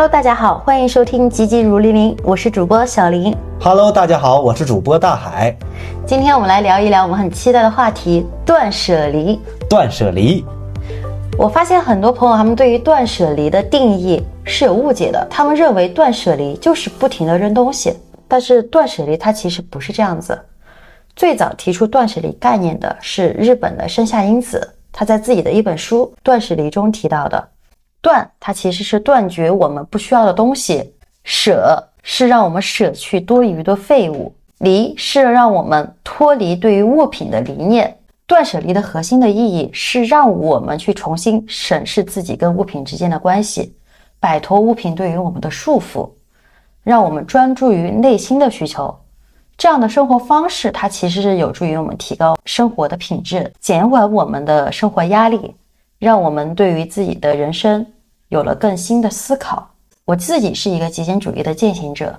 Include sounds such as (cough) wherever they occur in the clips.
Hello，大家好，欢迎收听《急急如律令》，我是主播小林。Hello，大家好，我是主播大海。今天我们来聊一聊我们很期待的话题——断舍离。断舍离，我发现很多朋友他们对于断舍离的定义是有误解的，他们认为断舍离就是不停的扔东西，但是断舍离它其实不是这样子。最早提出断舍离概念的是日本的生下英子，他在自己的一本书《断舍离》中提到的。断，它其实是断绝我们不需要的东西；舍，是让我们舍去多余的废物；离，是让我们脱离对于物品的离念。断舍离的核心的意义是让我们去重新审视自己跟物品之间的关系，摆脱物品对于我们的束缚，让我们专注于内心的需求。这样的生活方式，它其实是有助于我们提高生活的品质，减缓我们的生活压力。让我们对于自己的人生有了更新的思考。我自己是一个极简主义的践行者，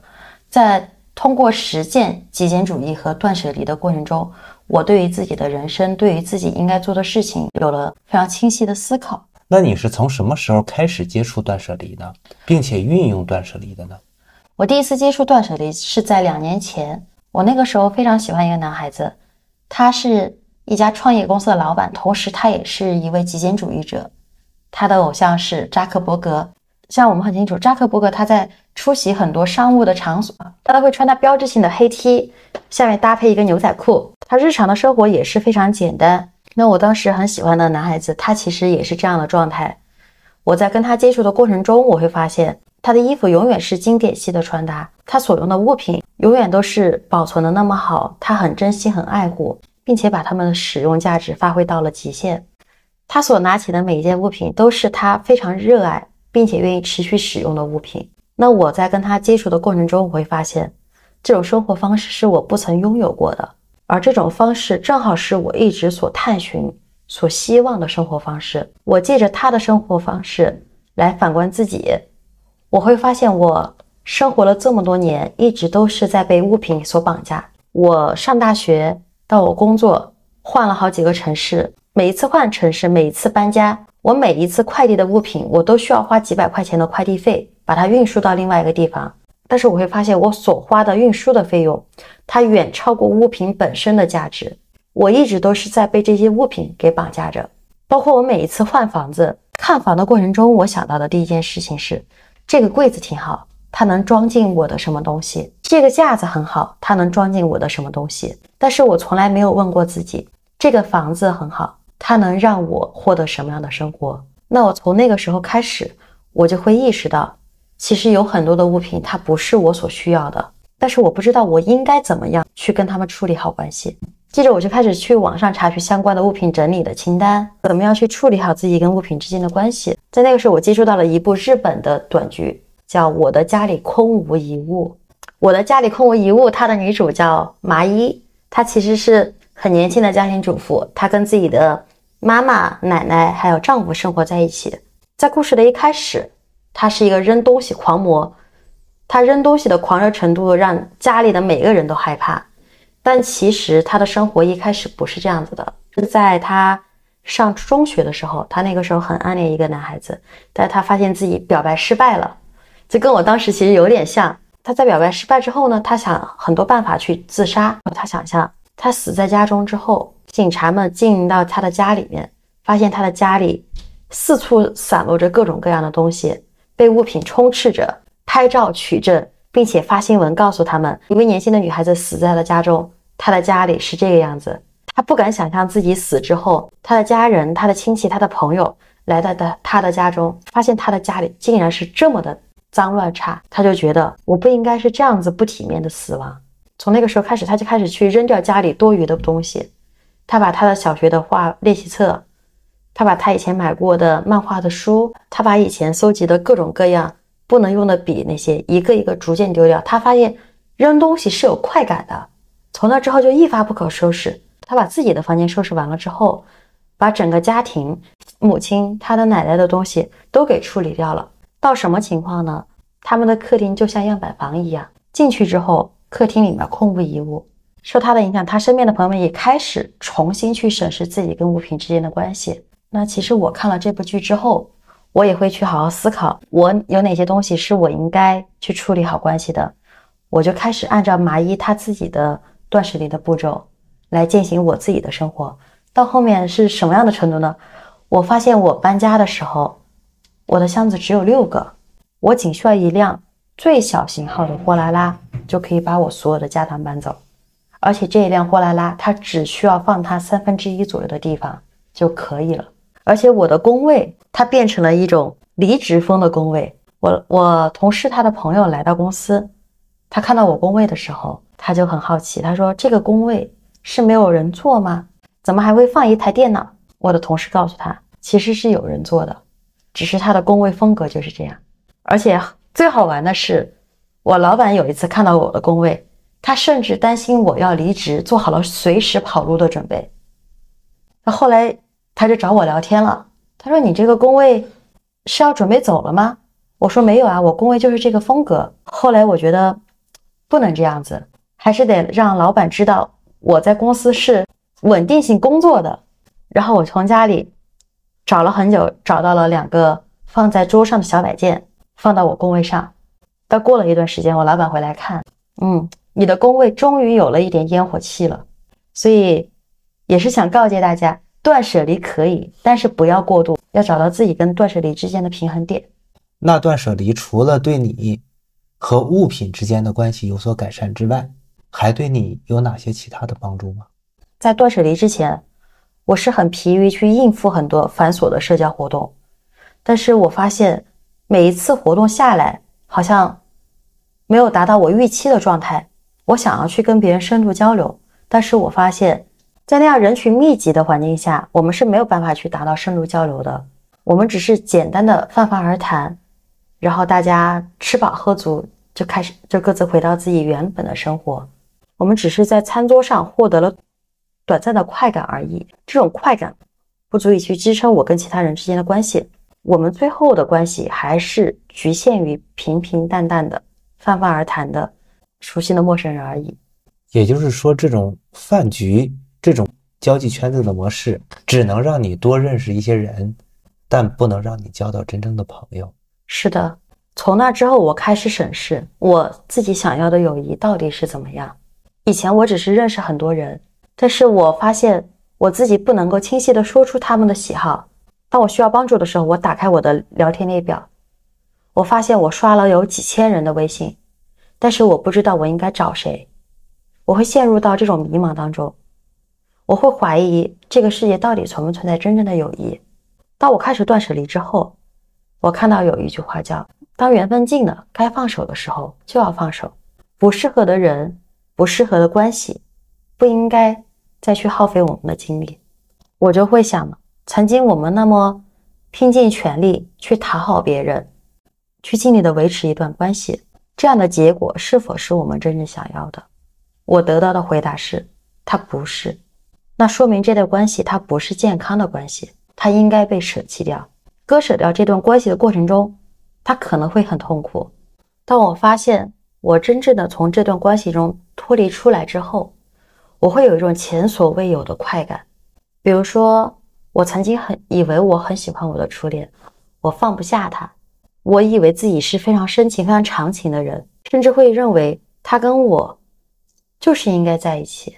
在通过实践极简主义和断舍离的过程中，我对于自己的人生，对于自己应该做的事情，有了非常清晰的思考。那你是从什么时候开始接触断舍离的，并且运用断舍离的呢？我第一次接触断舍离是在两年前，我那个时候非常喜欢一个男孩子，他是。一家创业公司的老板，同时他也是一位极简主义者。他的偶像是扎克伯格。像我们很清楚，扎克伯格他在出席很多商务的场所，他都会穿他标志性的黑 T，下面搭配一个牛仔裤。他日常的生活也是非常简单。那我当时很喜欢的男孩子，他其实也是这样的状态。我在跟他接触的过程中，我会发现他的衣服永远是经典系的穿搭，他所用的物品永远都是保存的那么好，他很珍惜，很爱护。并且把它们的使用价值发挥到了极限。他所拿起的每一件物品都是他非常热爱并且愿意持续使用的物品。那我在跟他接触的过程中，我会发现这种生活方式是我不曾拥有过的，而这种方式正好是我一直所探寻、所希望的生活方式。我借着他的生活方式来反观自己，我会发现我生活了这么多年，一直都是在被物品所绑架。我上大学。到我工作换了好几个城市，每一次换城市，每一次搬家，我每一次快递的物品，我都需要花几百块钱的快递费，把它运输到另外一个地方。但是我会发现，我所花的运输的费用，它远超过物品本身的价值。我一直都是在被这些物品给绑架着。包括我每一次换房子、看房的过程中，我想到的第一件事情是，这个柜子挺好。它能装进我的什么东西？这个架子很好，它能装进我的什么东西？但是我从来没有问过自己，这个房子很好，它能让我获得什么样的生活？那我从那个时候开始，我就会意识到，其实有很多的物品它不是我所需要的，但是我不知道我应该怎么样去跟他们处理好关系。接着我就开始去网上查询相关的物品整理的清单，怎么样去处理好自己跟物品之间的关系？在那个时候，我接触到了一部日本的短剧。叫我的家里空无一物，我的家里空无一物。它的女主叫麻衣，她其实是很年轻的家庭主妇，她跟自己的妈妈、奶奶还有丈夫生活在一起。在故事的一开始，她是一个扔东西狂魔，她扔东西的狂热程度让家里的每个人都害怕。但其实她的生活一开始不是这样子的，是在她上中学的时候，她那个时候很暗恋一个男孩子，但是她发现自己表白失败了。这跟我当时其实有点像。他在表白失败之后呢，他想很多办法去自杀。他想象他死在家中之后，警察们进到他的家里面，发现他的家里四处散落着各种各样的东西，被物品充斥着，拍照取证，并且发新闻告诉他们，一位年轻的女孩子死在了家中，她的家里是这个样子。他不敢想象自己死之后，他的家人、他的亲戚、他的朋友来到的他的家中，发现他的家里竟然是这么的。脏乱差，他就觉得我不应该是这样子不体面的死亡。从那个时候开始，他就开始去扔掉家里多余的东西。他把他的小学的画练习册，他把他以前买过的漫画的书，他把以前搜集的各种各样不能用的笔那些一个一个逐渐丢掉。他发现扔东西是有快感的。从那之后就一发不可收拾。他把自己的房间收拾完了之后，把整个家庭、母亲、他的奶奶的东西都给处理掉了。到什么情况呢？他们的客厅就像样板房一样，进去之后，客厅里面空无一物。受他的影响，他身边的朋友们也开始重新去审视自己跟物品之间的关系。那其实我看了这部剧之后，我也会去好好思考，我有哪些东西是我应该去处理好关系的，我就开始按照麻衣他自己的断舍离的步骤来进行我自己的生活。到后面是什么样的程度呢？我发现我搬家的时候，我的箱子只有六个，我仅需要一辆最小型号的货拉拉就可以把我所有的家当搬走，而且这一辆货拉拉它只需要放它三分之一左右的地方就可以了。而且我的工位它变成了一种离职风的工位。我我同事他的朋友来到公司，他看到我工位的时候，他就很好奇，他说：“这个工位是没有人坐吗？怎么还会放一台电脑？”我的同事告诉他，其实是有人坐的，只是他的工位风格就是这样。而且最好玩的是，我老板有一次看到我的工位，他甚至担心我要离职，做好了随时跑路的准备。那后来。他就找我聊天了。他说：“你这个工位是要准备走了吗？”我说：“没有啊，我工位就是这个风格。”后来我觉得不能这样子，还是得让老板知道我在公司是稳定性工作的。然后我从家里找了很久，找到了两个放在桌上的小摆件，放到我工位上。到过了一段时间，我老板回来看，嗯，你的工位终于有了一点烟火气了。所以也是想告诫大家。断舍离可以，但是不要过度，要找到自己跟断舍离之间的平衡点。那断舍离除了对你和物品之间的关系有所改善之外，还对你有哪些其他的帮助吗？在断舍离之前，我是很疲于去应付很多繁琐的社交活动，但是我发现每一次活动下来，好像没有达到我预期的状态。我想要去跟别人深度交流，但是我发现。在那样人群密集的环境下，我们是没有办法去达到深度交流的。我们只是简单的泛泛而谈，然后大家吃饱喝足就开始就各自回到自己原本的生活。我们只是在餐桌上获得了短暂的快感而已，这种快感不足以去支撑我跟其他人之间的关系。我们最后的关系还是局限于平平淡淡的泛泛而谈的熟悉的陌生人而已。也就是说，这种饭局。这种交际圈子的模式，只能让你多认识一些人，但不能让你交到真正的朋友。是的，从那之后，我开始审视我自己想要的友谊到底是怎么样。以前我只是认识很多人，但是我发现我自己不能够清晰的说出他们的喜好。当我需要帮助的时候，我打开我的聊天列表，我发现我刷了有几千人的微信，但是我不知道我应该找谁，我会陷入到这种迷茫当中。我会怀疑这个世界到底存不存在真正的友谊。当我开始断舍离之后，我看到有一句话叫：“当缘分尽了，该放手的时候就要放手。不适合的人，不适合的关系，不应该再去耗费我们的精力。”我就会想，曾经我们那么拼尽全力去讨好别人，去尽力的维持一段关系，这样的结果是否是我们真正想要的？我得到的回答是：它不是。那说明这段关系它不是健康的关系，它应该被舍弃掉。割舍掉这段关系的过程中，他可能会很痛苦。当我发现我真正的从这段关系中脱离出来之后，我会有一种前所未有的快感。比如说，我曾经很以为我很喜欢我的初恋，我放不下他，我以为自己是非常深情、非常长情的人，甚至会认为他跟我就是应该在一起。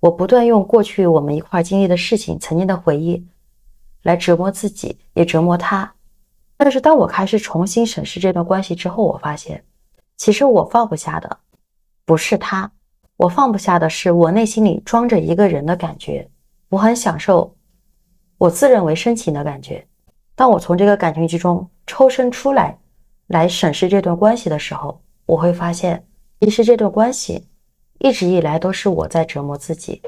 我不断用过去我们一块经历的事情、曾经的回忆，来折磨自己，也折磨他。但是当我开始重新审视这段关系之后，我发现，其实我放不下的不是他，我放不下的是我内心里装着一个人的感觉。我很享受我自认为深情的感觉。当我从这个感情之中抽身出来，来审视这段关系的时候，我会发现，其实这段关系。一直以来都是我在折磨自己，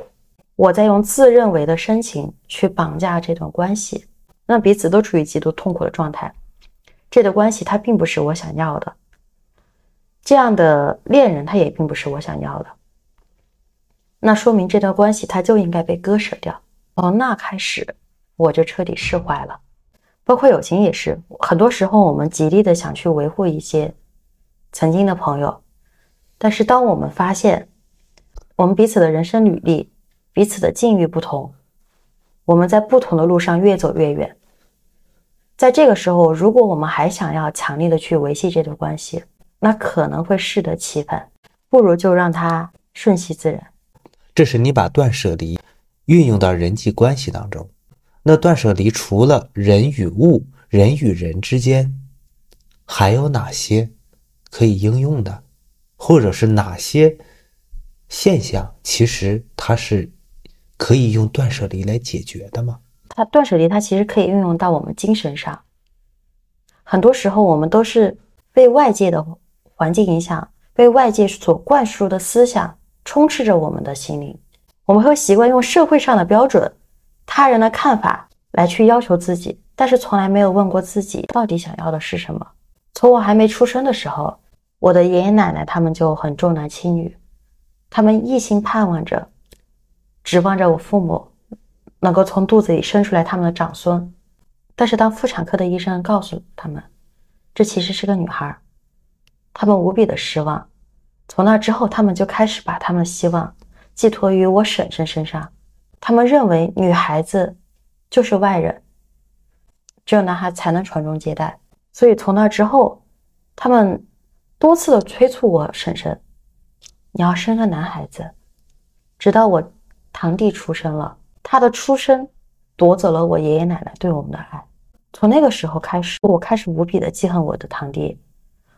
我在用自认为的深情去绑架这段关系，让彼此都处于极度痛苦的状态。这段关系它并不是我想要的，这样的恋人他也并不是我想要的。那说明这段关系它就应该被割舍掉。从那开始，我就彻底释怀了。包括友情也是，很多时候我们极力的想去维护一些曾经的朋友，但是当我们发现。我们彼此的人生履历，彼此的境遇不同，我们在不同的路上越走越远。在这个时候，如果我们还想要强力的去维系这段关系，那可能会适得其反，不如就让它顺其自然。这是你把断舍离运用到人际关系当中。那断舍离除了人与物、人与人之间，还有哪些可以应用的，或者是哪些现象，其实它是可以用断舍离来解决的吗？它断舍离，它其实可以运用到我们精神上。很多时候，我们都是被外界的环境影响，被外界所灌输的思想充斥着我们的心灵。我们会习惯用社会上的标准。他人的看法来去要求自己，但是从来没有问过自己到底想要的是什么。从我还没出生的时候，我的爷爷奶奶他们就很重男轻女，他们一心盼望着、指望着我父母能够从肚子里生出来他们的长孙。但是当妇产科的医生告诉他们，这其实是个女孩，他们无比的失望。从那之后，他们就开始把他们的希望寄托于我婶婶身上。他们认为女孩子就是外人，只有男孩才能传宗接代。所以从那之后，他们多次的催促我婶婶，你要生个男孩子。直到我堂弟出生了，他的出生夺走了我爷爷奶奶对我们的爱。从那个时候开始，我开始无比的记恨我的堂弟。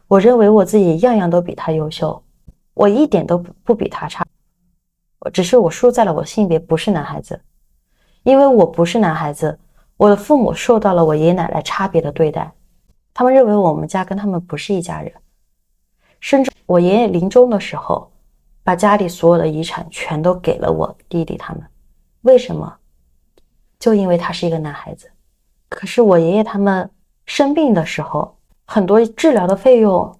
我认为我自己样样都比他优秀，我一点都不不比他差。只是我输在了我性别不是男孩子，因为我不是男孩子，我的父母受到了我爷爷奶奶差别的对待，他们认为我们家跟他们不是一家人，甚至我爷爷临终的时候，把家里所有的遗产全都给了我弟弟他们，为什么？就因为他是一个男孩子。可是我爷爷他们生病的时候，很多治疗的费用，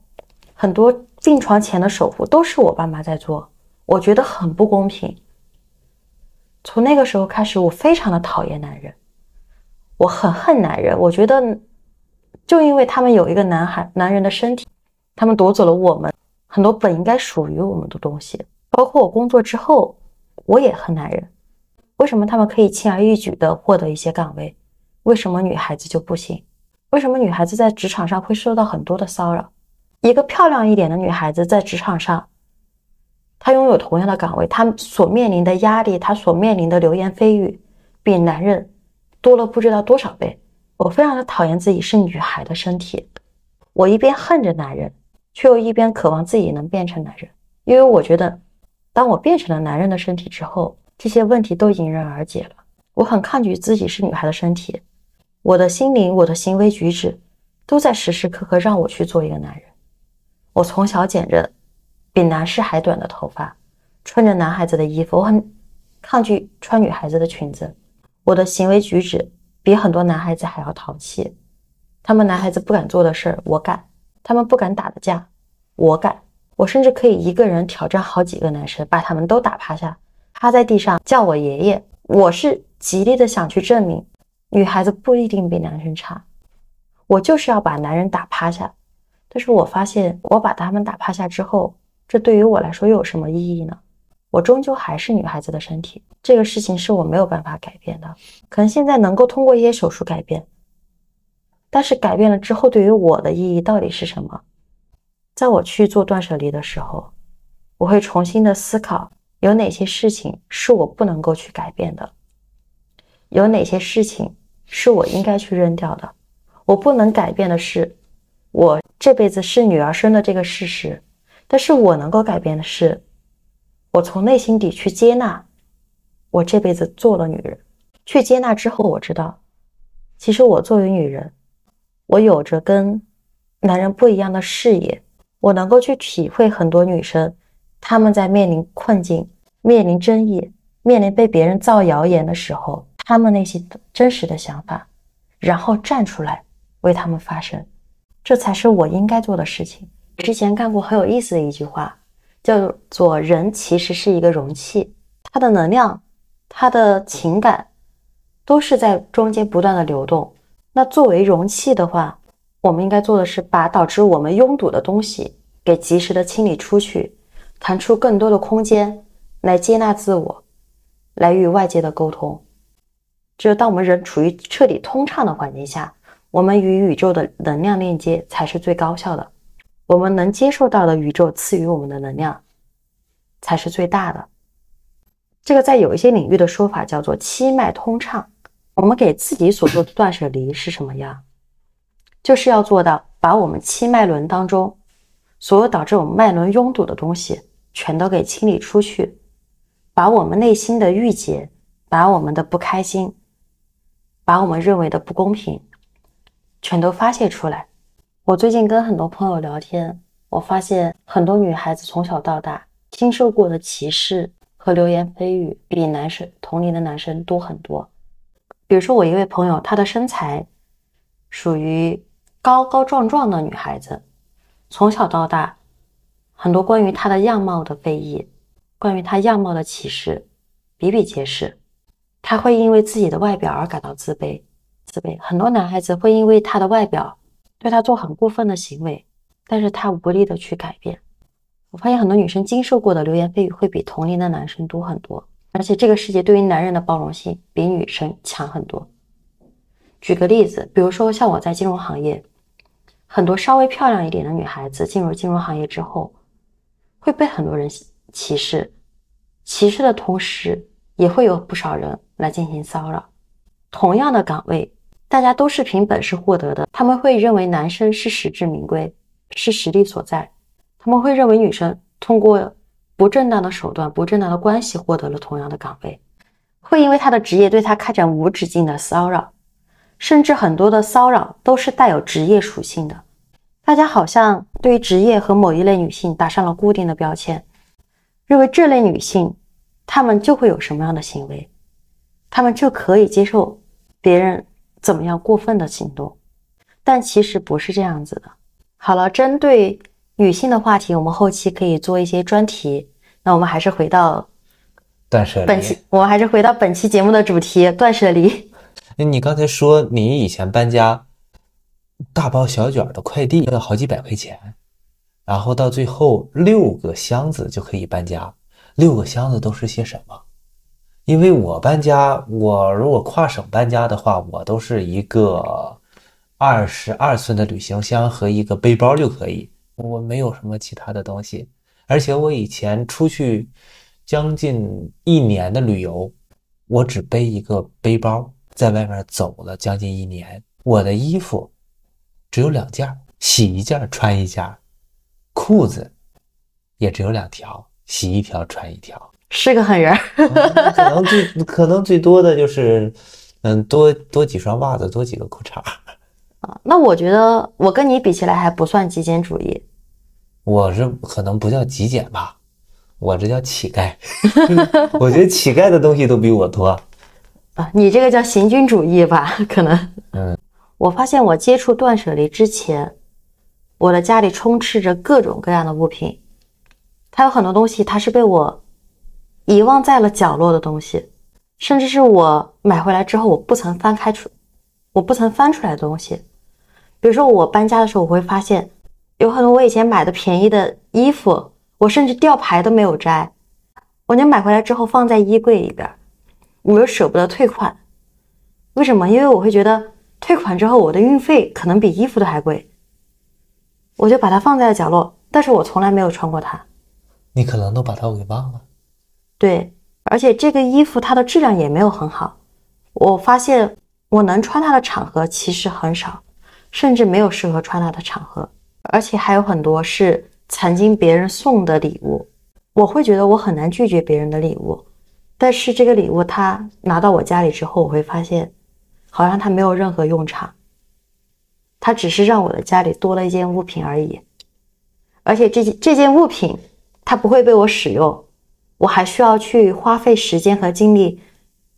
很多病床前的守护都是我爸妈在做。我觉得很不公平。从那个时候开始，我非常的讨厌男人，我很恨男人。我觉得，就因为他们有一个男孩、男人的身体，他们夺走了我们很多本应该属于我们的东西。包括我工作之后，我也恨男人。为什么他们可以轻而易举的获得一些岗位？为什么女孩子就不行？为什么女孩子在职场上会受到很多的骚扰？一个漂亮一点的女孩子在职场上。她拥有同样的岗位，她所面临的压力，她所面临的流言蜚语，比男人多了不知道多少倍。我非常的讨厌自己是女孩的身体，我一边恨着男人，却又一边渴望自己能变成男人。因为我觉得，当我变成了男人的身体之后，这些问题都迎刃而解了。我很抗拒自己是女孩的身体，我的心灵，我的行为举止，都在时时刻刻让我去做一个男人。我从小剪着。比男士还短的头发，穿着男孩子的衣服，我很抗拒穿女孩子的裙子。我的行为举止比很多男孩子还要淘气，他们男孩子不敢做的事儿我敢，他们不敢打的架我敢，我甚至可以一个人挑战好几个男生，把他们都打趴下，趴在地上叫我爷爷。我是极力的想去证明，女孩子不一定比男生差，我就是要把男人打趴下。但是我发现，我把他们打趴下之后。这对于我来说又有什么意义呢？我终究还是女孩子的身体，这个事情是我没有办法改变的。可能现在能够通过一些手术改变，但是改变了之后，对于我的意义到底是什么？在我去做断舍离的时候，我会重新的思考，有哪些事情是我不能够去改变的，有哪些事情是我应该去扔掉的。我不能改变的是，我这辈子是女儿身的这个事实。但是我能够改变的是，我从内心底去接纳，我这辈子做了女人。去接纳之后，我知道，其实我作为女人，我有着跟男人不一样的视野。我能够去体会很多女生，她们在面临困境、面临争议、面临被别人造谣言的时候，她们内心真实的想法，然后站出来为他们发声，这才是我应该做的事情。之前看过很有意思的一句话，叫做“人其实是一个容器，它的能量、它的情感，都是在中间不断的流动。那作为容器的话，我们应该做的是把导致我们拥堵的东西给及时的清理出去，弹出更多的空间来接纳自我，来与外界的沟通。只有当我们人处于彻底通畅的环境下，我们与宇宙的能量链接才是最高效的，我们能接受到的宇宙赐予我们的能量才是最大的。这个在有一些领域的说法叫做七脉通畅。我们给自己所做的断舍离是什么呀？就是要做到把我们七脉轮当中所有导致我们脉轮拥堵的东西全都给清理出去，把我们内心的郁结，把我们的不开心，把我们认为的不公平。全都发泄出来。我最近跟很多朋友聊天，我发现很多女孩子从小到大经受过的歧视和流言蜚语，比男生同龄的男生多很多。比如说，我一位朋友，她的身材属于高高壮壮的女孩子，从小到大，很多关于她的样貌的非议，关于她样貌的歧视比比皆是。她会因为自己的外表而感到自卑。自卑，很多男孩子会因为他的外表对他做很过分的行为，但是他无力的去改变。我发现很多女生经受过的流言蜚语会比同龄的男生多很多，而且这个世界对于男人的包容性比女生强很多。举个例子，比如说像我在金融行业，很多稍微漂亮一点的女孩子进入金融行业之后，会被很多人歧视，歧视的同时也会有不少人来进行骚扰。同样的岗位。大家都是凭本事获得的，他们会认为男生是实至名归，是实力所在；他们会认为女生通过不正当的手段、不正当的关系获得了同样的岗位，会因为他的职业对他开展无止境的骚扰，甚至很多的骚扰都是带有职业属性的。大家好像对于职业和某一类女性打上了固定的标签，认为这类女性她们就会有什么样的行为，她们就可以接受别人。怎么样过分的行动？但其实不是这样子的。好了，针对女性的话题，我们后期可以做一些专题。那我们还是回到断舍离。本期我们还是回到本期节目的主题——断舍离。那你刚才说你以前搬家，大包小卷的快递要好几百块钱，然后到最后六个箱子就可以搬家。六个箱子都是些什么？因为我搬家，我如果跨省搬家的话，我都是一个二十二寸的旅行箱和一个背包就可以，我没有什么其他的东西。而且我以前出去将近一年的旅游，我只背一个背包，在外面走了将近一年。我的衣服只有两件，洗一件穿一件，裤子也只有两条，洗一条穿一条。是个狠人，可能最可能最多的就是，嗯，多多几双袜子，多几个裤衩 (laughs) 啊。那我觉得我跟你比起来还不算极简主义，我是可能不叫极简吧，我这叫乞丐。(laughs) 我觉得乞丐的东西都比我多啊。你这个叫行军主义吧？可能。嗯。我发现我接触断舍离之前，我的家里充斥着各种各样的物品，它有很多东西，它是被我。遗忘在了角落的东西，甚至是我买回来之后我不曾翻开出，我不曾翻出来的东西。比如说我搬家的时候，我会发现有很多我以前买的便宜的衣服，我甚至吊牌都没有摘，我就买回来之后放在衣柜里边，我又舍不得退款。为什么？因为我会觉得退款之后我的运费可能比衣服都还贵，我就把它放在了角落。但是我从来没有穿过它。你可能都把它给忘了。对，而且这个衣服它的质量也没有很好。我发现我能穿它的场合其实很少，甚至没有适合穿它的场合。而且还有很多是曾经别人送的礼物，我会觉得我很难拒绝别人的礼物。但是这个礼物他拿到我家里之后，我会发现好像它没有任何用场，它只是让我的家里多了一件物品而已。而且这件这件物品它不会被我使用。我还需要去花费时间和精力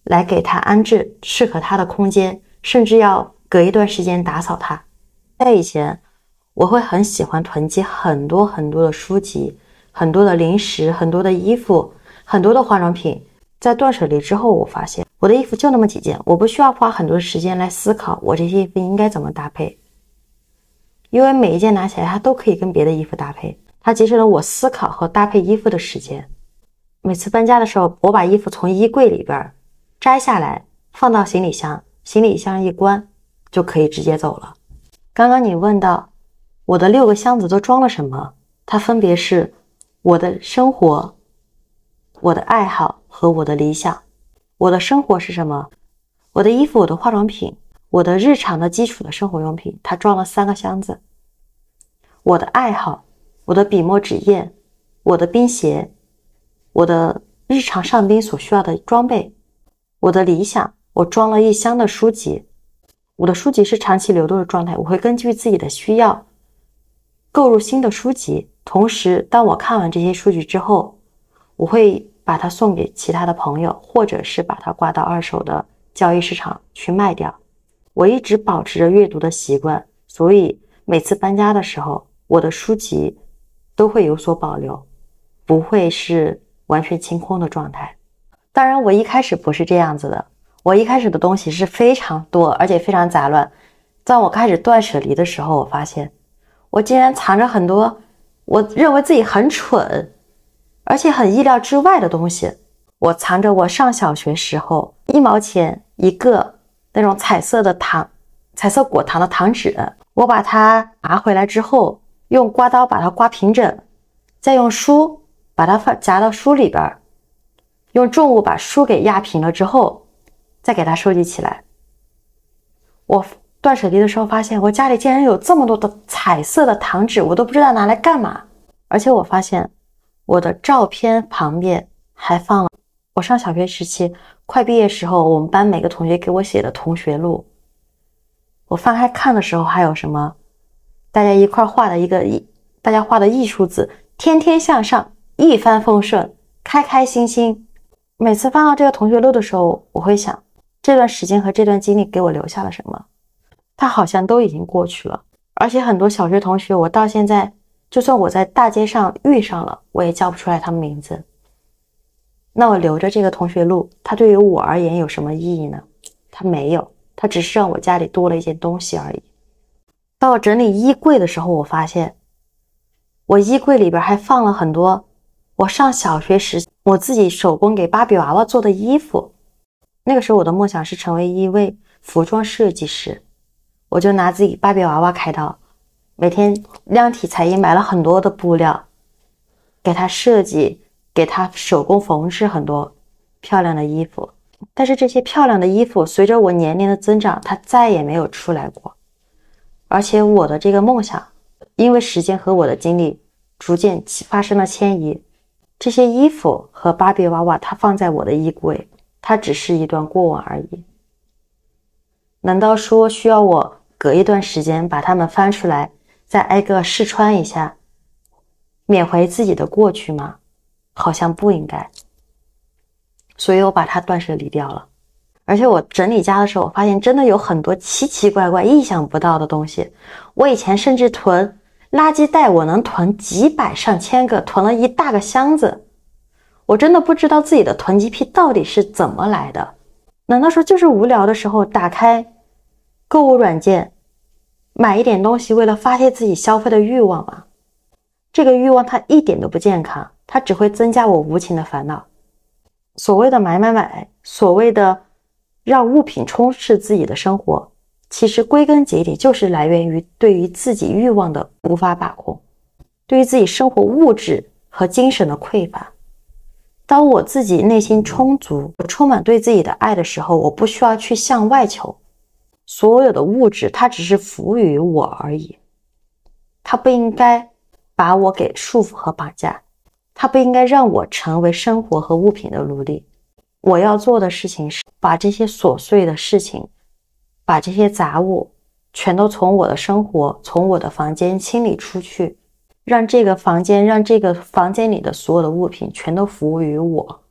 来给他安置适合他的空间，甚至要隔一段时间打扫它。在以前，我会很喜欢囤积很多很多的书籍、很多的零食、很多的衣服、很多的化妆品。在断舍离之后，我发现我的衣服就那么几件，我不需要花很多时间来思考我这些衣服应该怎么搭配，因为每一件拿起来它都可以跟别的衣服搭配，它节省了我思考和搭配衣服的时间。每次搬家的时候，我把衣服从衣柜里边摘下来，放到行李箱，行李箱一关，就可以直接走了。刚刚你问到我的六个箱子都装了什么，它分别是我的生活、我的爱好和我的理想。我的生活是什么？我的衣服、我的化妆品、我的日常的基础的生活用品，它装了三个箱子。我的爱好，我的笔墨纸砚，我的冰鞋，我的日常上冰所需要的装备，我的理想，我装了一箱的书籍。我的书籍是长期流动的状态，我会根据自己的需要购入新的书籍。同时，当我看完这些书籍之后，我会把它送给其他的朋友，或者是把它挂到二手的交易市场去卖掉。我一直保持着阅读的习惯，所以每次搬家的时候，我的书籍都会有所保留，不会是完全清空的状态。当然，我一开始不是这样子的。我一开始的东西是非常多，而且非常杂乱。在我开始断舍离的时候，我发现我竟然藏着很多我认为自己很蠢，而且很意料之外的东西。我藏着我上小学时候一毛钱一个那种彩色的糖、彩色果糖的糖纸，我把它拿回来之后，用刮刀把它刮平整，再用书把它放夹到书里边，用重物把书给压平了之后。再给它收集起来。我断舍离的时候发现，我家里竟然有这么多的彩色的糖纸，我都不知道拿来干嘛。而且我发现，我的照片旁边还放了我上小学时期快毕业时候，我们班每个同学给我写的同学录。我翻开看的时候，还有什么？大家一块画的一个艺，大家画的艺术字，天天向上，一帆风顺，开开心心。每次翻到这个同学录的时候，我会想。这段时间和这段经历给我留下了什么？它好像都已经过去了。而且很多小学同学，我到现在，就算我在大街上遇上了，我也叫不出来他们名字。那我留着这个同学录，它对于我而言有什么意义呢？它没有，它只是让我家里多了一件东西而已。当我整理衣柜的时候，我发现我衣柜里边还放了很多我上小学时我自己手工给芭比娃娃做的衣服。那个时候，我的梦想是成为一位服装设计师，我就拿自己芭比娃娃开刀，每天量体裁衣，买了很多的布料，给他设计，给他手工缝制很多漂亮的衣服。但是这些漂亮的衣服，随着我年龄的增长，它再也没有出来过。而且我的这个梦想，因为时间和我的经历逐渐发生了迁移，这些衣服和芭比娃娃，它放在我的衣柜。它只是一段过往而已。难道说需要我隔一段时间把它们翻出来，再挨个试穿一下，缅怀自己的过去吗？好像不应该。所以我把它断舍离掉了。而且我整理家的时候，我发现真的有很多奇奇怪怪、意想不到的东西。我以前甚至囤垃圾袋，我能囤几百上千个，囤了一大个箱子。我真的不知道自己的囤积癖到底是怎么来的？难道说就是无聊的时候打开购物软件，买一点东西，为了发泄自己消费的欲望吗？这个欲望它一点都不健康，它只会增加我无情的烦恼。所谓的买买买，所谓的让物品充斥自己的生活，其实归根结底就是来源于对于自己欲望的无法把控，对于自己生活物质和精神的匮乏。当我自己内心充足、充满对自己的爱的时候，我不需要去向外求。所有的物质，它只是服务于我而已。它不应该把我给束缚和绑架，它不应该让我成为生活和物品的奴隶。我要做的事情是把这些琐碎的事情，把这些杂物全都从我的生活、从我的房间清理出去。让这个房间，让这个房间里的所有的物品全都服务于我，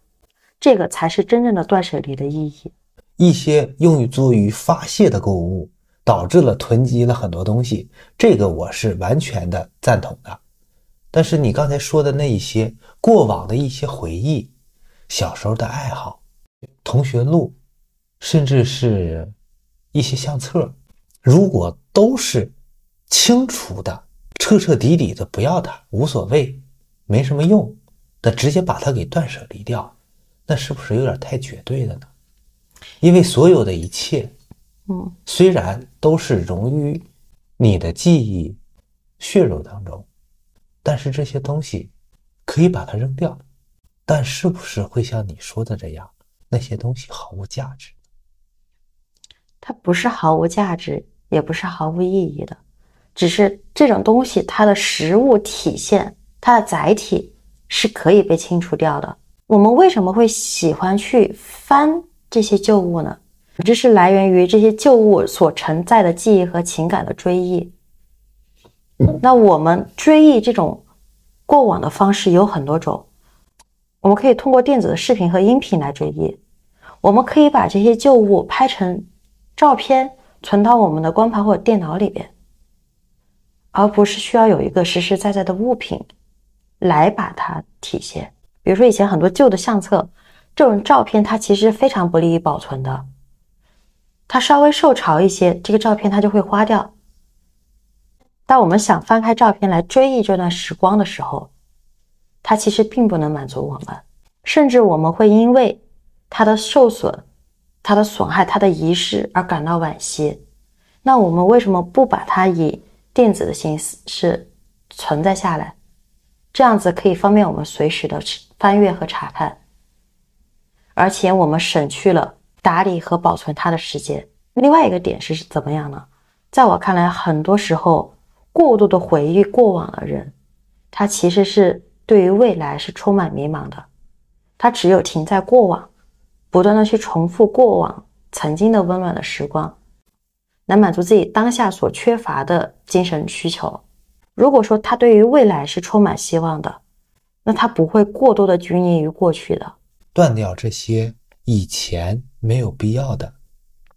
这个才是真正的断舍离的意义。一些用于作于发泄的购物，导致了囤积了很多东西，这个我是完全的赞同的。但是你刚才说的那一些过往的一些回忆，小时候的爱好，同学录，甚至是一些相册，如果都是清除的。彻彻底底的不要它，无所谓，没什么用的，直接把它给断舍离掉，那是不是有点太绝对了呢？因为所有的一切嗯，虽然都是融于你的记忆、血肉当中，但是这些东西可以把它扔掉，但是不是会像你说的这样，那些东西毫无价值？它不是毫无价值，也不是毫无意义的，只是这种东西它的实物体现，它的载体是可以被清除掉的。我们为什么会喜欢去翻这些旧物呢？这是来源于这些旧物所承载的记忆和情感的追忆。那我们追忆这种过往的方式有很多种，我们可以通过电子的视频和音频来追忆，我们可以把这些旧物拍成。照片存到我们的光盘或者电脑里边，而不是需要有一个实实在在的物品来把它体现。比如说以前很多旧的相册，这种照片它其实非常不利于保存的，它稍微受潮一些，这个照片它就会花掉。当我们想翻开照片来追忆这段时光的时候，它其实并不能满足我们，甚至我们会因为它的受损。它的损害，它的遗失而感到惋惜。那我们为什么不把它以电子的形式存在下来？这样子可以方便我们随时的翻阅和查看，而且我们省去了打理和保存它的时间。另外一个点是怎么样呢？在我看来，很多时候过度的回忆过往的人，他其实是对于未来是充满迷茫的。他只有停在过往。不断的去重复过往曾经的温暖的时光，来满足自己当下所缺乏的精神需求。如果说他对于未来是充满希望的，那他不会过多的拘泥于过去的。断掉这些以前没有必要的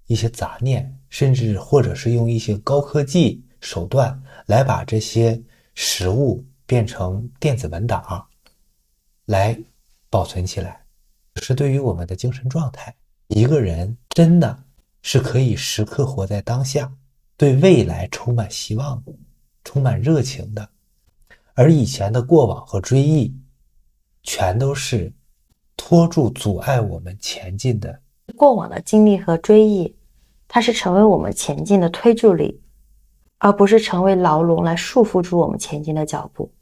一些杂念，甚至或者是用一些高科技手段来把这些实物变成电子文档，来保存起来。是对于我们的精神状态，一个人真的是可以时刻活在当下，对未来充满希望、充满热情的。而以前的过往和追忆，全都是拖住、阻碍我们前进的。过往的经历和追忆，它是成为我们前进的推助力，而不是成为牢笼来束缚住我们前进的脚步。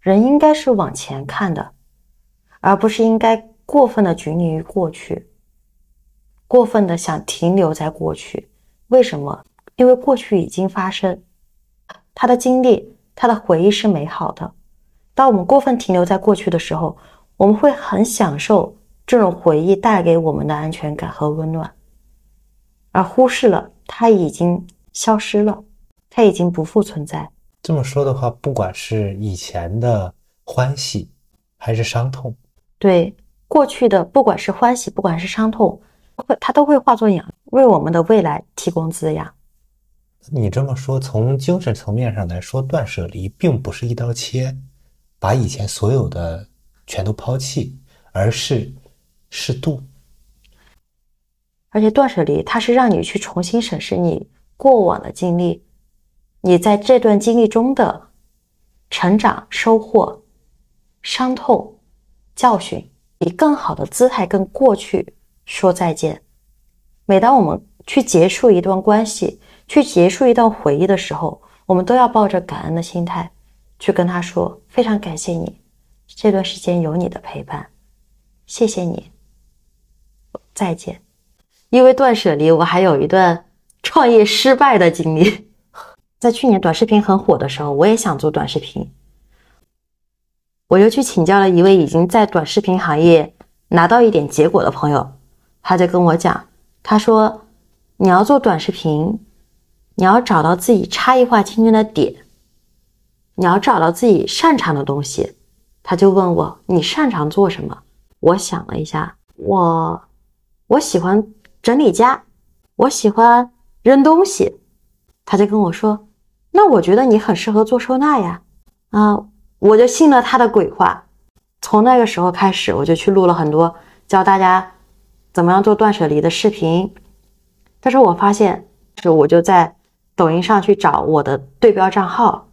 人应该是往前看的，而不是应该。过分的拘泥于过去，过分的想停留在过去，为什么？因为过去已经发生，他的经历，他的回忆是美好的。当我们过分停留在过去的时候，我们会很享受这种回忆带给我们的安全感和温暖，而忽视了它已经消失了，它已经不复存在。这么说的话，不管是以前的欢喜，还是伤痛，对。过去的不管是欢喜，不管是伤痛，会它都会化作养，为我们的未来提供滋养。你这么说，从精神层面上来说，断舍离并不是一刀切，把以前所有的全都抛弃，而是适度。而且断舍离，它是让你去重新审视你过往的经历，你在这段经历中的成长、收获、伤痛、教训。以更好的姿态跟过去说再见。每当我们去结束一段关系，去结束一段回忆的时候，我们都要抱着感恩的心态去跟他说：“非常感谢你这段时间有你的陪伴，谢谢你，再见。”因为断舍离，我还有一段创业失败的经历。(laughs) 在去年短视频很火的时候，我也想做短视频。我又去请教了一位已经在短视频行业拿到一点结果的朋友，他就跟我讲，他说：“你要做短视频，你要找到自己差异化竞争的点，你要找到自己擅长的东西。”他就问我：“你擅长做什么？”我想了一下，我我喜欢整理家，我喜欢扔东西。他就跟我说：“那我觉得你很适合做收纳呀。”啊。我就信了他的鬼话，从那个时候开始，我就去录了很多教大家怎么样做断舍离的视频。但是我发现，是我就在抖音上去找我的对标账号，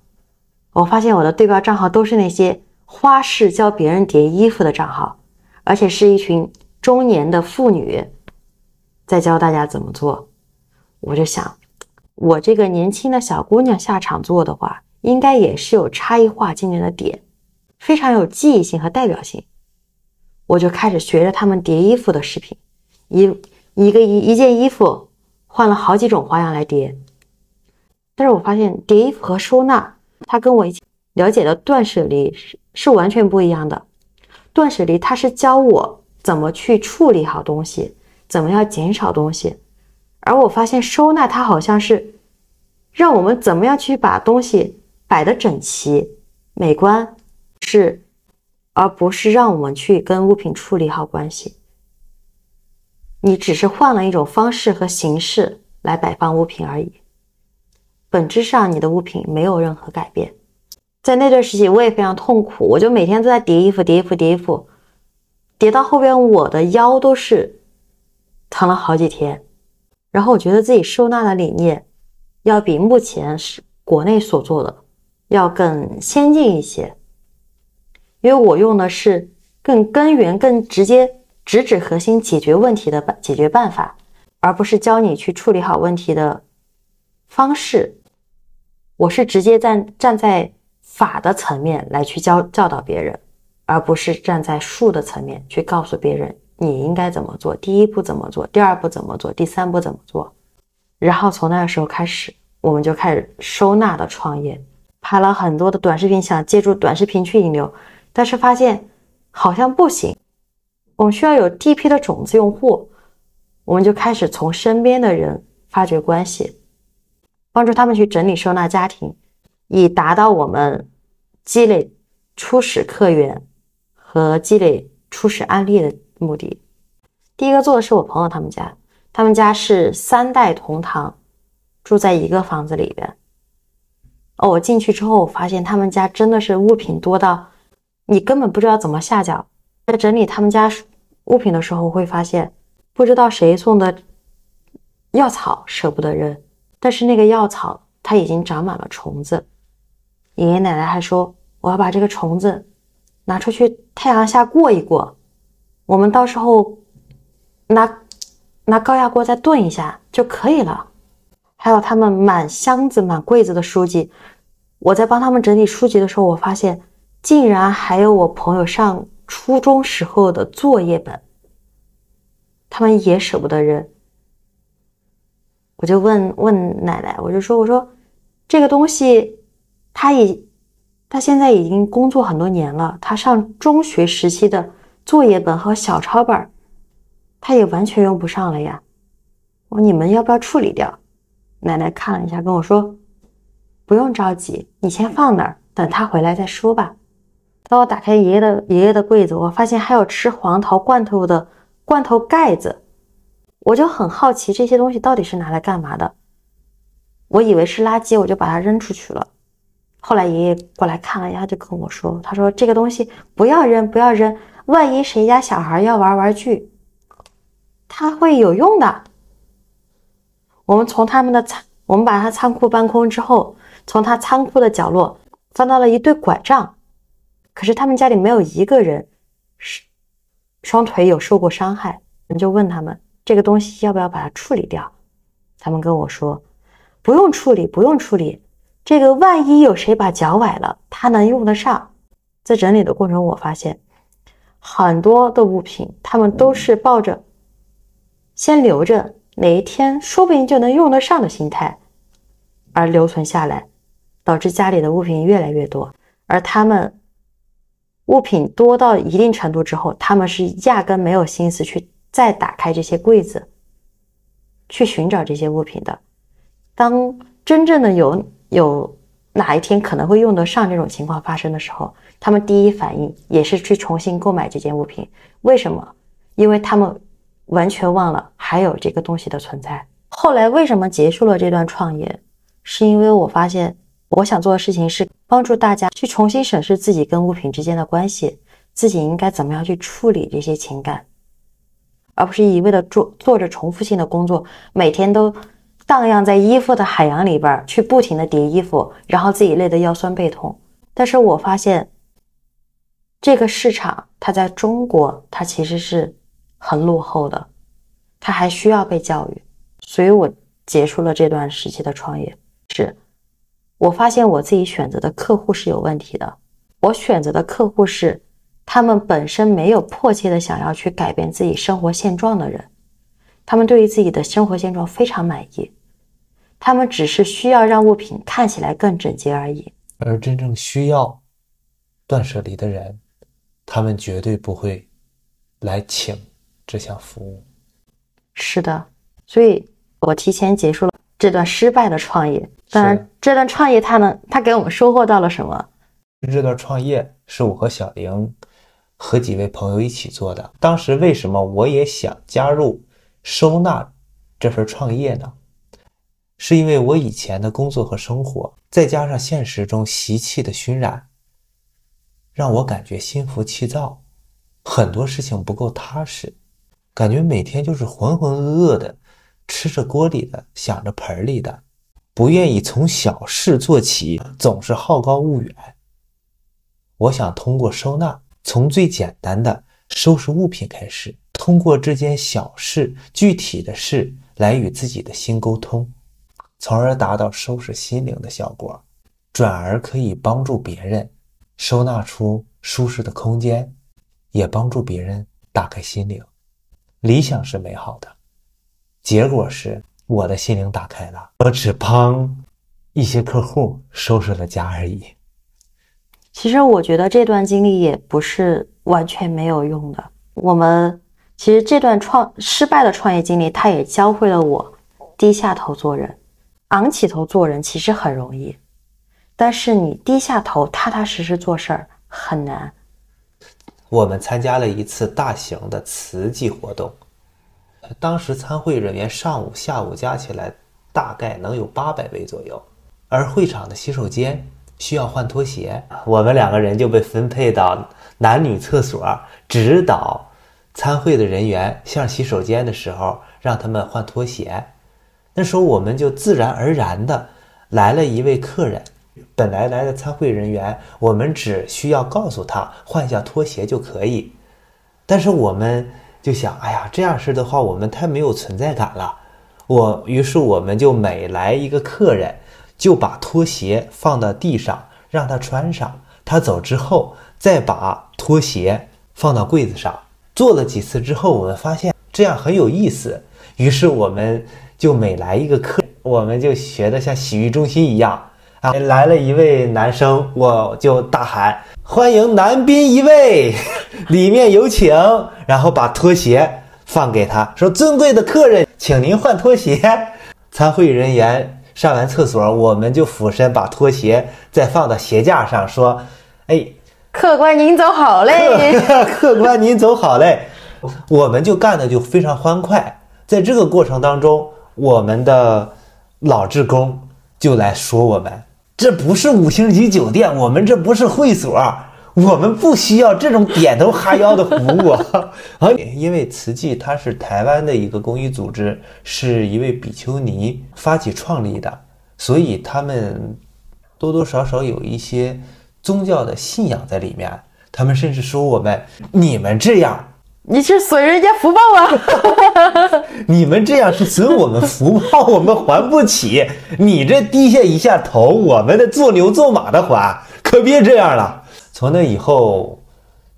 我发现我的对标账号都是那些花式教别人叠衣服的账号，而且是一群中年的妇女在教大家怎么做。我就想，我这个年轻的小姑娘下场做的话，应该也是有差异化竞争的点，非常有记忆性和代表性。我就开始学着他们叠衣服的视频，一一个一一件衣服换了好几种花样来叠。但是我发现叠衣服和收纳，它跟我以前了解的断舍离是是完全不一样的。断舍离它是教我怎么去处理好东西，怎么样减少东西，而我发现收纳它好像是让我们怎么样去把东西摆得整齐、美观，是。而不是让我们去跟物品处理好关系，你只是换了一种方式和形式来摆放物品而已，本质上你的物品没有任何改变。在那段时期，我也非常痛苦，我就每天都在叠衣服、叠衣服、叠衣服，叠到后边我的腰都是疼了好几天。然后我觉得自己收纳的理念要比目前是国内所做的要更先进一些。因为我用的是更根源、更直接、直指核心解决问题的办解决办法，而不是教你去处理好问题的方式。我是直接站站在法的层面来去教教导别人，而不是站在术的层面去告诉别人你应该怎么做，第一步怎么做，第二步怎么做，第三步怎么做。然后从那个时候开始，我们就开始收纳的创业，拍了很多的短视频，想借助短视频去引流。但是发现好像不行，我们需要有第一批的种子用户，我们就开始从身边的人发掘关系，帮助他们去整理收纳家庭，以达到我们积累初始客源和积累初始案例的目的。第一个做的是我朋友他们家，他们家是三代同堂，住在一个房子里边。哦，我进去之后我发现他们家真的是物品多到。你根本不知道怎么下脚，在整理他们家物品的时候，会发现不知道谁送的药草舍不得扔，但是那个药草它已经长满了虫子。爷爷奶奶还说我要把这个虫子拿出去太阳下过一过，我们到时候拿拿高压锅再炖一下就可以了。还有他们满箱子满柜子的书籍，我在帮他们整理书籍的时候，我发现。竟然还有我朋友上初中时候的作业本，他们也舍不得扔。我就问问奶奶，我就说：“我说这个东西，他已他现在已经工作很多年了，他上中学时期的作业本和小抄本，他也完全用不上了呀。我你们要不要处理掉？”奶奶看了一下，跟我说：“不用着急，你先放那儿，等他回来再说吧。”当我打开爷爷的爷爷的柜子，我发现还有吃黄桃罐头的罐头盖子，我就很好奇这些东西到底是拿来干嘛的。我以为是垃圾，我就把它扔出去了。后来爷爷过来看了一下，就跟我说：“他说这个东西不要扔，不要扔，万一谁家小孩要玩玩具，他会有用的。”我们从他们的仓，我们把他仓库搬空之后，从他仓库的角落翻到了一对拐杖。可是他们家里没有一个人是双腿有受过伤害，我们就问他们这个东西要不要把它处理掉？他们跟我说不用处理，不用处理。这个万一有谁把脚崴了，他能用得上。在整理的过程中，我发现很多的物品，他们都是抱着先留着，哪一天说不定就能用得上的心态而留存下来，导致家里的物品越来越多，而他们。物品多到一定程度之后，他们是压根没有心思去再打开这些柜子，去寻找这些物品的。当真正的有有哪一天可能会用得上这种情况发生的时候，他们第一反应也是去重新购买这件物品。为什么？因为他们完全忘了还有这个东西的存在。后来为什么结束了这段创业？是因为我发现。我想做的事情是帮助大家去重新审视自己跟物品之间的关系，自己应该怎么样去处理这些情感，而不是一味的做做着重复性的工作，每天都荡漾在衣服的海洋里边去不停的叠衣服，然后自己累得腰酸背痛。但是我发现这个市场它在中国它其实是很落后的，他还需要被教育，所以我结束了这段时期的创业，是我发现我自己选择的客户是有问题的。我选择的客户是他们本身没有迫切的想要去改变自己生活现状的人，他们对于自己的生活现状非常满意，他们只是需要让物品看起来更整洁而已。而真正需要断舍离的人，他们绝对不会来请这项服务。是的，所以我提前结束了这段失败的创业。当然，这段创业它能，它给我们收获到了什么？这段创业是我和小玲和几位朋友一起做的。当时为什么我也想加入收纳这份创业呢？是因为我以前的工作和生活，再加上现实中习气的熏染，让我感觉心浮气躁，很多事情不够踏实，感觉每天就是浑浑噩噩的，吃着锅里的，想着盆里的，不愿意从小事做起，总是好高骛远。我想通过收纳，从最简单的收拾物品开始，通过这件小事、具体的事来与自己的心沟通。从而达到收拾心灵的效果，转而可以帮助别人收纳出舒适的空间，也帮助别人打开心灵。理想是美好的，结果是我的心灵打开了，我只帮一些客户收拾了家而已。其实我觉得这段经历也不是完全没有用的。我们其实这段创失败的创业经历，它也教会了我低下头做人。昂起头做人其实很容易，但是你低下头踏踏实实做事儿很难。我们参加了一次大型的慈济活动，当时参会人员上午、下午加起来大概能有八百位左右，而会场的洗手间需要换拖鞋，我们两个人就被分配到男女厕所，指导参会的人员上洗手间的时候让他们换拖鞋。那时候我们就自然而然的来了一位客人，本来来的参会人员，我们只需要告诉他换下拖鞋就可以。但是我们就想，哎呀，这样式的话我们太没有存在感了。我于是我们就每来一个客人，就把拖鞋放到地上让他穿上，他走之后再把拖鞋放到柜子上。做了几次之后，我们发现这样很有意思，于是我们。就每来一个客，我们就学的像洗浴中心一样啊！来了一位男生，我就大喊：“欢迎男宾一位，(laughs) 里面有请。”然后把拖鞋放给他，说：“尊贵的客人，请您换拖鞋。”参会人员上完厕所，我们就俯身把拖鞋再放到鞋架上，说：“哎，客官您走好嘞，客官您走好嘞。”我们就干的就非常欢快，在这个过程当中。我们的老职工就来说我们，这不是五星级酒店，我们这不是会所，我们不需要这种点头哈腰的服务 (laughs) 啊！因为慈济它是台湾的一个公益组织，是一位比丘尼发起创立的，所以他们多多少少有一些宗教的信仰在里面。他们甚至说我们，你们这样。你是损人家福报啊！(laughs) 你们这样是损我们福报，我们还不起。你这低下一下头，我们的做牛做马的还，可别这样了。从那以后，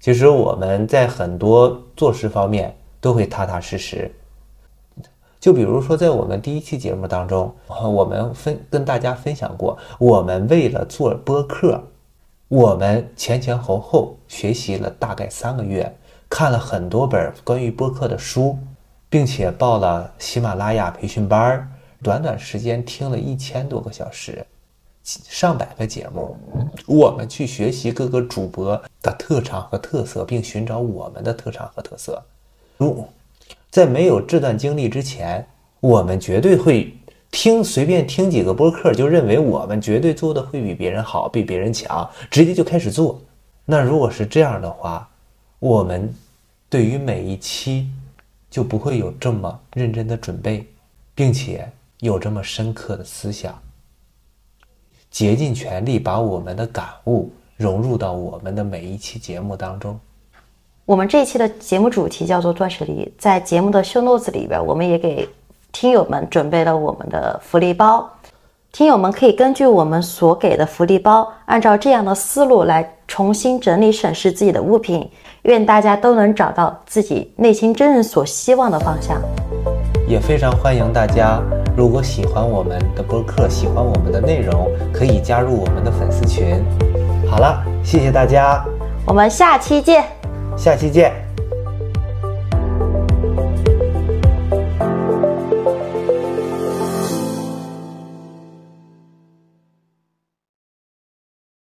其实我们在很多做事方面都会踏踏实实。就比如说，在我们第一期节目当中，我们分跟大家分享过，我们为了做播客，我们前前后后学习了大概三个月。看了很多本关于播客的书，并且报了喜马拉雅培训班儿，短短时间听了一千多个小时，上百个节目。我们去学习各个主播的特长和特色，并寻找我们的特长和特色。如在没有这段经历之前，我们绝对会听随便听几个播客，就认为我们绝对做的会比别人好，比别人强，直接就开始做。那如果是这样的话，我们对于每一期就不会有这么认真的准备，并且有这么深刻的思想，竭尽全力把我们的感悟融入到我们的每一期节目当中。我们这一期的节目主题叫做“断舍离”，在节目的 show notes 里边，我们也给。听友们准备了我们的福利包。听友们可以根据我们所给的福利包，按照这样的思路来重新整理审视自己的物品。愿大家都能找到自己内心真正所希望的方向。也非常欢迎大家，如果喜欢我们的播客，喜欢我们的内容，可以加入我们的粉丝群。好了，谢谢大家，我们下期见。下期见。